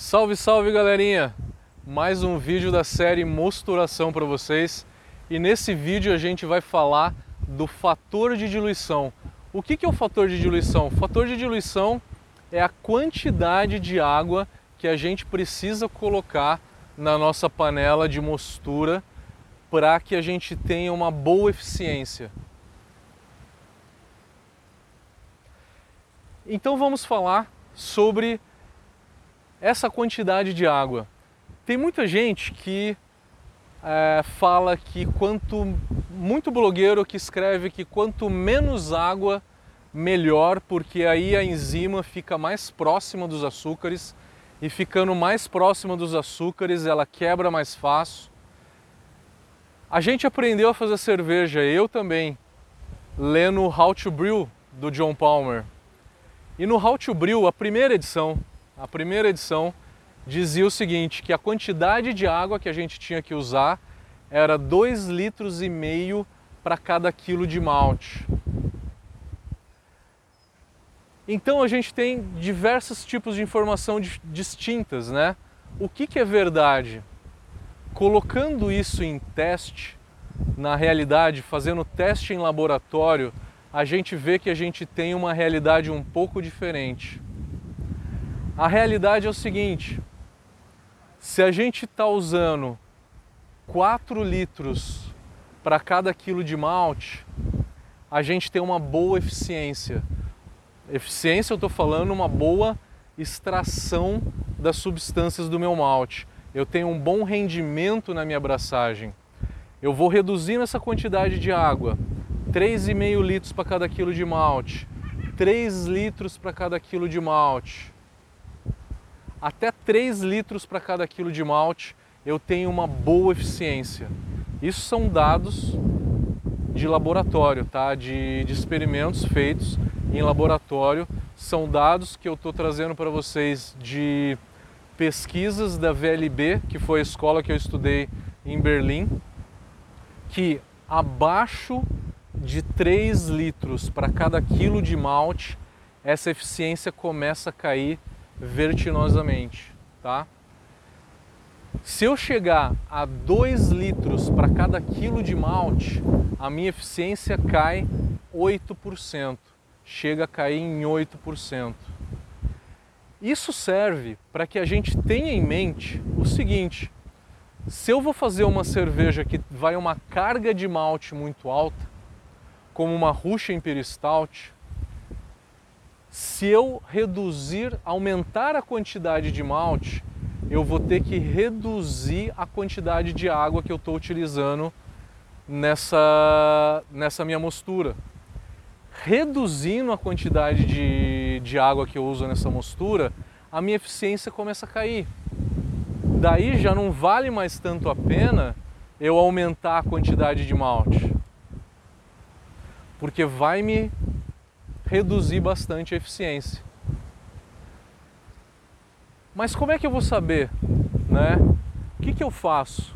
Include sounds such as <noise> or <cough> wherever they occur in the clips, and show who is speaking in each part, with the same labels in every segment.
Speaker 1: Salve, salve galerinha! Mais um vídeo da série Mosturação para vocês e nesse vídeo a gente vai falar do fator de diluição. O que é o fator de diluição? O fator de diluição é a quantidade de água que a gente precisa colocar na nossa panela de mostura para que a gente tenha uma boa eficiência. Então vamos falar sobre essa quantidade de água. Tem muita gente que é, fala que quanto muito blogueiro que escreve que quanto menos água melhor, porque aí a enzima fica mais próxima dos açúcares e ficando mais próxima dos açúcares ela quebra mais fácil. A gente aprendeu a fazer cerveja, eu também, lendo How to Brew do John Palmer. E no How to Brew, a primeira edição, a primeira edição dizia o seguinte, que a quantidade de água que a gente tinha que usar era 2 litros e meio para cada quilo de malte. Então a gente tem diversos tipos de informação distintas, né? O que, que é verdade? Colocando isso em teste, na realidade, fazendo teste em laboratório, a gente vê que a gente tem uma realidade um pouco diferente. A realidade é o seguinte: se a gente está usando 4 litros para cada quilo de malte, a gente tem uma boa eficiência. Eficiência, eu estou falando uma boa extração das substâncias do meu malte. Eu tenho um bom rendimento na minha abraçagem. Eu vou reduzindo essa quantidade de água, 3,5 litros para cada quilo de malte, 3 litros para cada quilo de malte até 3 litros para cada quilo de malte eu tenho uma boa eficiência. Isso são dados de laboratório, tá? de, de experimentos feitos em laboratório. São dados que eu estou trazendo para vocês de pesquisas da VLB, que foi a escola que eu estudei em Berlim, que abaixo de 3 litros para cada quilo de malte, essa eficiência começa a cair vertiginosamente, tá? Se eu chegar a 2 litros para cada quilo de malte, a minha eficiência cai 8%, chega a cair em 8%. Isso serve para que a gente tenha em mente o seguinte: se eu vou fazer uma cerveja que vai uma carga de malte muito alta, como uma Russian Imperial Stout, se eu reduzir, aumentar a quantidade de malte, eu vou ter que reduzir a quantidade de água que eu estou utilizando nessa, nessa minha mostura. Reduzindo a quantidade de, de água que eu uso nessa mostura, a minha eficiência começa a cair. Daí já não vale mais tanto a pena eu aumentar a quantidade de malte, porque vai me reduzir bastante a eficiência. Mas como é que eu vou saber, né? O que, que eu faço?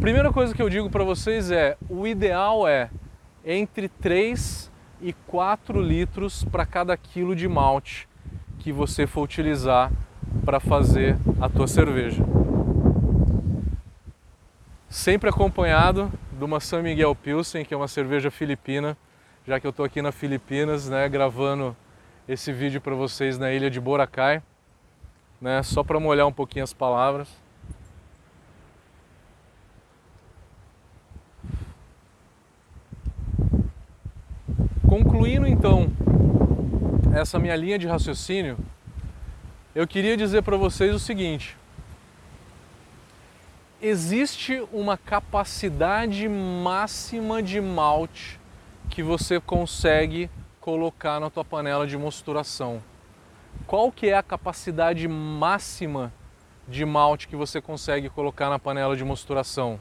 Speaker 1: Primeira coisa que eu digo para vocês é: o ideal é entre 3 e 4 litros para cada quilo de malte que você for utilizar para fazer a tua cerveja. Sempre acompanhado de uma San Miguel Pilsen, que é uma cerveja filipina já que eu estou aqui na Filipinas, né, gravando esse vídeo para vocês na ilha de Boracay, né, só para molhar um pouquinho as palavras. Concluindo então essa minha linha de raciocínio, eu queria dizer para vocês o seguinte: existe uma capacidade máxima de malte que você consegue colocar na tua panela de mosturação. Qual que é a capacidade máxima de malte que você consegue colocar na panela de mosturação?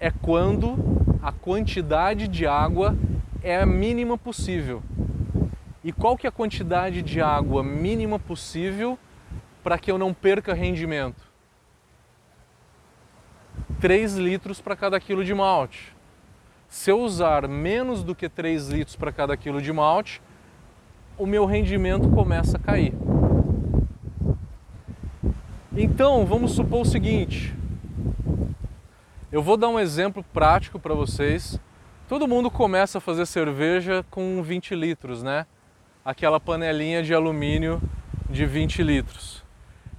Speaker 1: É quando a quantidade de água é a mínima possível. E qual que é a quantidade de água mínima possível para que eu não perca rendimento? 3 litros para cada quilo de malte. Se eu usar menos do que 3 litros para cada quilo de malte, o meu rendimento começa a cair. Então, vamos supor o seguinte. Eu vou dar um exemplo prático para vocês. Todo mundo começa a fazer cerveja com 20 litros, né? Aquela panelinha de alumínio de 20 litros.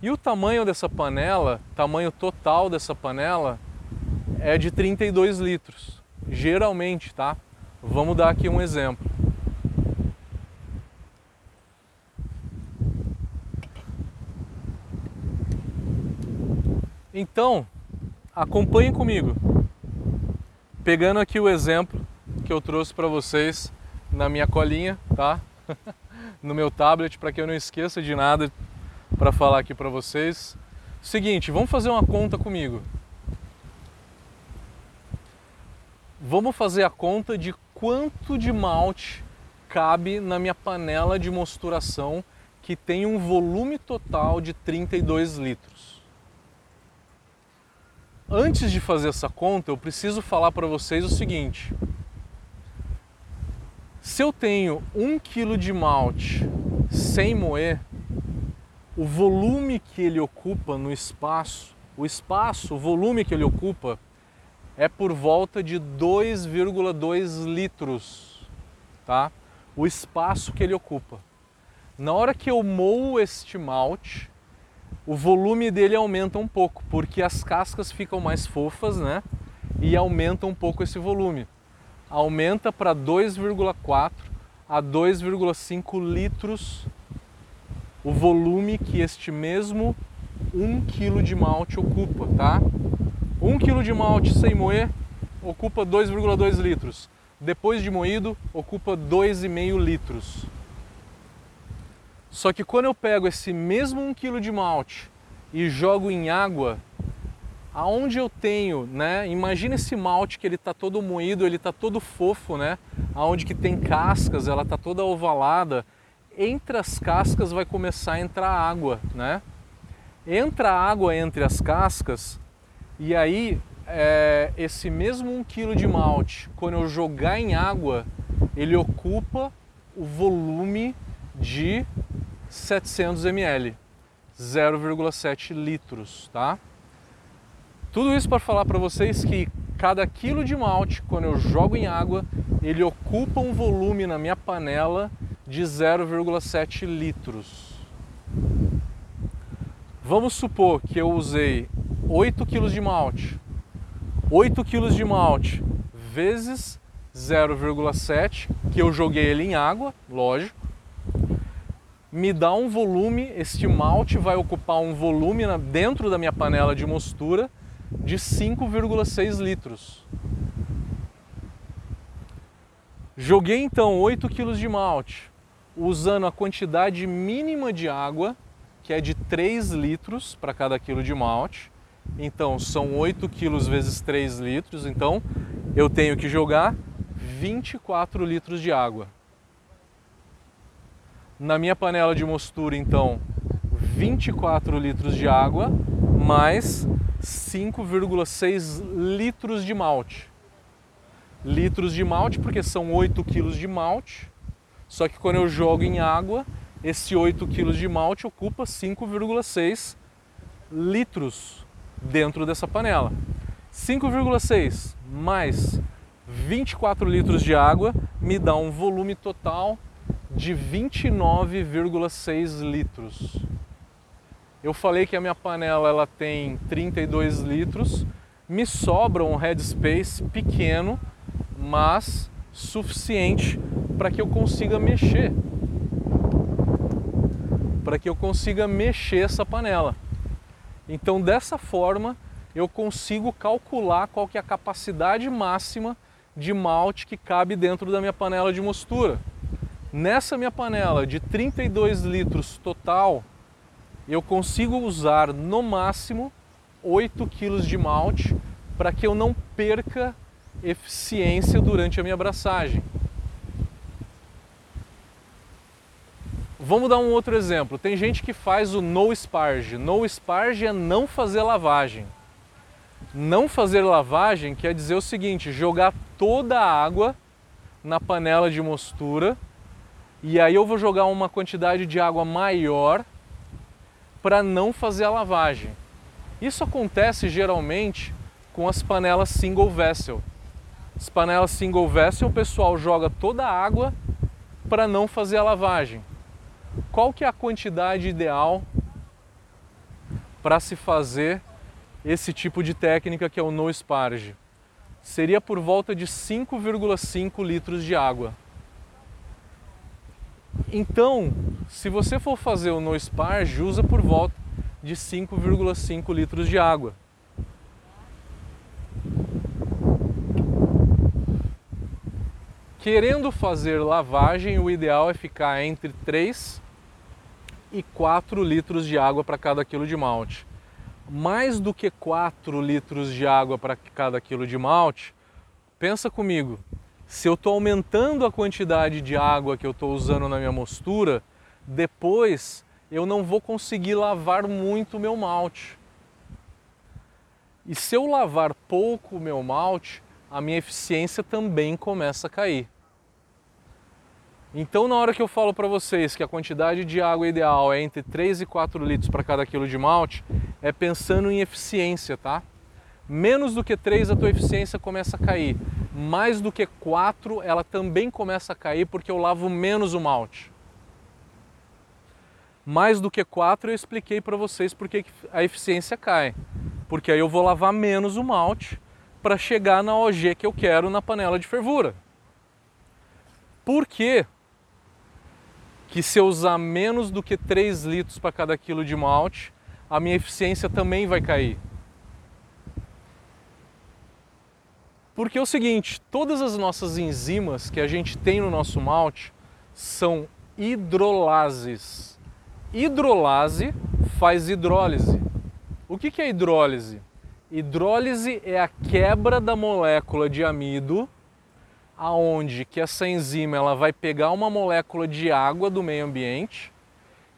Speaker 1: E o tamanho dessa panela, tamanho total dessa panela, é de 32 litros. Geralmente, tá? Vamos dar aqui um exemplo. Então, acompanhem comigo. Pegando aqui o exemplo que eu trouxe para vocês na minha colinha, tá? <laughs> no meu tablet, para que eu não esqueça de nada para falar aqui para vocês. Seguinte, vamos fazer uma conta comigo. Vamos fazer a conta de quanto de malte cabe na minha panela de mosturação que tem um volume total de 32 litros. Antes de fazer essa conta, eu preciso falar para vocês o seguinte: se eu tenho um quilo de malte sem moer, o volume que ele ocupa no espaço, o espaço, o volume que ele ocupa é por volta de 2,2 litros, tá? O espaço que ele ocupa. Na hora que eu moo este malte, o volume dele aumenta um pouco, porque as cascas ficam mais fofas, né? E aumenta um pouco esse volume. Aumenta para 2,4 a 2,5 litros o volume que este mesmo 1 kg de malte ocupa, tá? 1 kg de malte sem moer ocupa 2,2 litros. Depois de moído, ocupa 2,5 litros. Só que quando eu pego esse mesmo 1 kg de malte e jogo em água, aonde eu tenho, né? Imagina esse malte que ele está todo moído, ele está todo fofo, né? Aonde que tem cascas, ela está toda ovalada entre as cascas vai começar a entrar água, né? Entra água entre as cascas e aí é, esse mesmo 1 kg de malte, quando eu jogar em água, ele ocupa o volume de 700 ml, 0,7 litros, tá? Tudo isso para falar para vocês que cada quilo de malte, quando eu jogo em água, ele ocupa um volume na minha panela de 0,7 litros. Vamos supor que eu usei 8 kg de malte. 8 kg de malte vezes 0,7, que eu joguei ele em água, lógico. Me dá um volume, este malte vai ocupar um volume dentro da minha panela de mostura de 5,6 litros. Joguei então 8 kg de malte usando a quantidade mínima de água, que é de 3 litros para cada quilo de malte. Então são 8 quilos vezes 3 litros, então eu tenho que jogar 24 litros de água. Na minha panela de mostura, então, 24 litros de água mais 5,6 litros de malte. Litros de malte, porque são 8 quilos de malte só que quando eu jogo em água, esse 8 kg de malte ocupa 5,6 litros dentro dessa panela. 5,6 mais 24 litros de água me dá um volume total de 29,6 litros. Eu falei que a minha panela ela tem 32 litros, me sobra um headspace pequeno, mas suficiente para que eu consiga mexer. Para que eu consiga mexer essa panela. Então, dessa forma, eu consigo calcular qual que é a capacidade máxima de malte que cabe dentro da minha panela de mostura. Nessa minha panela de 32 litros total, eu consigo usar no máximo 8 kg de malte para que eu não perca eficiência durante a minha abraçagem. Vamos dar um outro exemplo. Tem gente que faz o no sparge. No sparge é não fazer lavagem. Não fazer lavagem quer dizer o seguinte: jogar toda a água na panela de mostura e aí eu vou jogar uma quantidade de água maior para não fazer a lavagem. Isso acontece geralmente com as panelas single vessel. As panelas single vessel, o pessoal joga toda a água para não fazer a lavagem. Qual que é a quantidade ideal para se fazer esse tipo de técnica que é o no sparge? Seria por volta de 5,5 litros de água. Então, se você for fazer o no sparge, usa por volta de 5,5 litros de água. Querendo fazer lavagem, o ideal é ficar entre 3 e 4 litros de água para cada quilo de malte. Mais do que 4 litros de água para cada quilo de malte, pensa comigo, se eu estou aumentando a quantidade de água que eu estou usando na minha mostura, depois eu não vou conseguir lavar muito o meu malte. E se eu lavar pouco o meu malte, a minha eficiência também começa a cair. Então, na hora que eu falo para vocês que a quantidade de água ideal é entre 3 e 4 litros para cada quilo de malte, é pensando em eficiência, tá? Menos do que 3 a tua eficiência começa a cair. Mais do que 4 ela também começa a cair porque eu lavo menos o malte. Mais do que 4 eu expliquei para vocês porque a eficiência cai. Porque aí eu vou lavar menos o malte para chegar na OG que eu quero na panela de fervura. Por quê? Que se eu usar menos do que 3 litros para cada quilo de malte, a minha eficiência também vai cair. Porque é o seguinte, todas as nossas enzimas que a gente tem no nosso malte são hidrolases. Hidrolase faz hidrólise. O que é hidrólise? Hidrólise é a quebra da molécula de amido, aonde que essa enzima ela vai pegar uma molécula de água do meio ambiente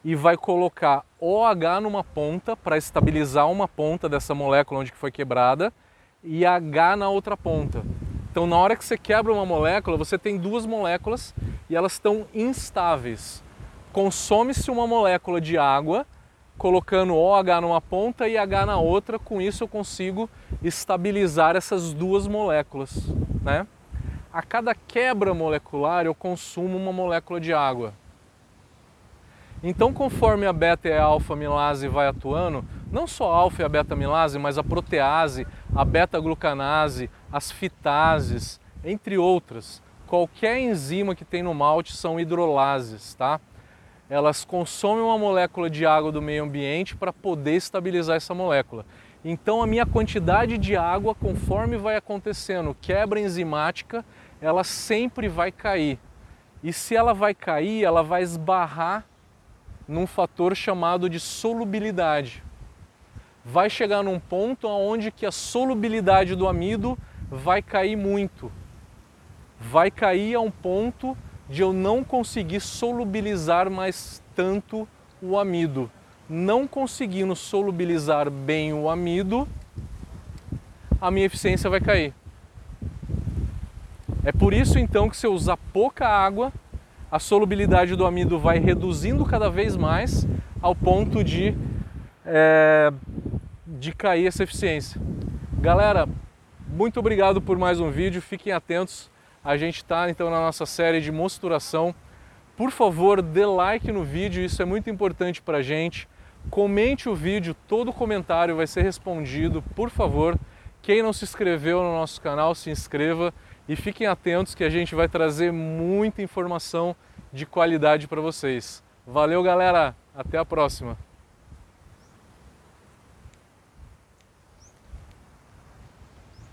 Speaker 1: e vai colocar OH numa ponta para estabilizar uma ponta dessa molécula onde que foi quebrada e H na outra ponta. Então, na hora que você quebra uma molécula, você tem duas moléculas e elas estão instáveis. Consome-se uma molécula de água colocando OH numa ponta e H na outra, com isso eu consigo estabilizar essas duas moléculas. Né? A cada quebra molecular eu consumo uma molécula de água. Então, conforme a beta e a alfa milase vai atuando, não só a alfa e a beta milase, mas a protease, a beta glucanase, as fitases, entre outras, qualquer enzima que tem no malte são hidrolases, tá? Elas consomem uma molécula de água do meio ambiente para poder estabilizar essa molécula. Então a minha quantidade de água, conforme vai acontecendo quebra enzimática, ela sempre vai cair. E se ela vai cair, ela vai esbarrar num fator chamado de solubilidade. Vai chegar num ponto onde que a solubilidade do amido vai cair muito. Vai cair a um ponto de eu não conseguir solubilizar mais tanto o amido. Não conseguindo solubilizar bem o amido, a minha eficiência vai cair. É por isso então que se eu usar pouca água, a solubilidade do amido vai reduzindo cada vez mais ao ponto de, é, de cair essa eficiência. Galera, muito obrigado por mais um vídeo, fiquem atentos a gente está então na nossa série de mosturação. Por favor, dê like no vídeo, isso é muito importante para a gente. Comente o vídeo, todo comentário vai ser respondido, por favor. Quem não se inscreveu no nosso canal, se inscreva e fiquem atentos que a gente vai trazer muita informação de qualidade para vocês. Valeu, galera! Até a próxima!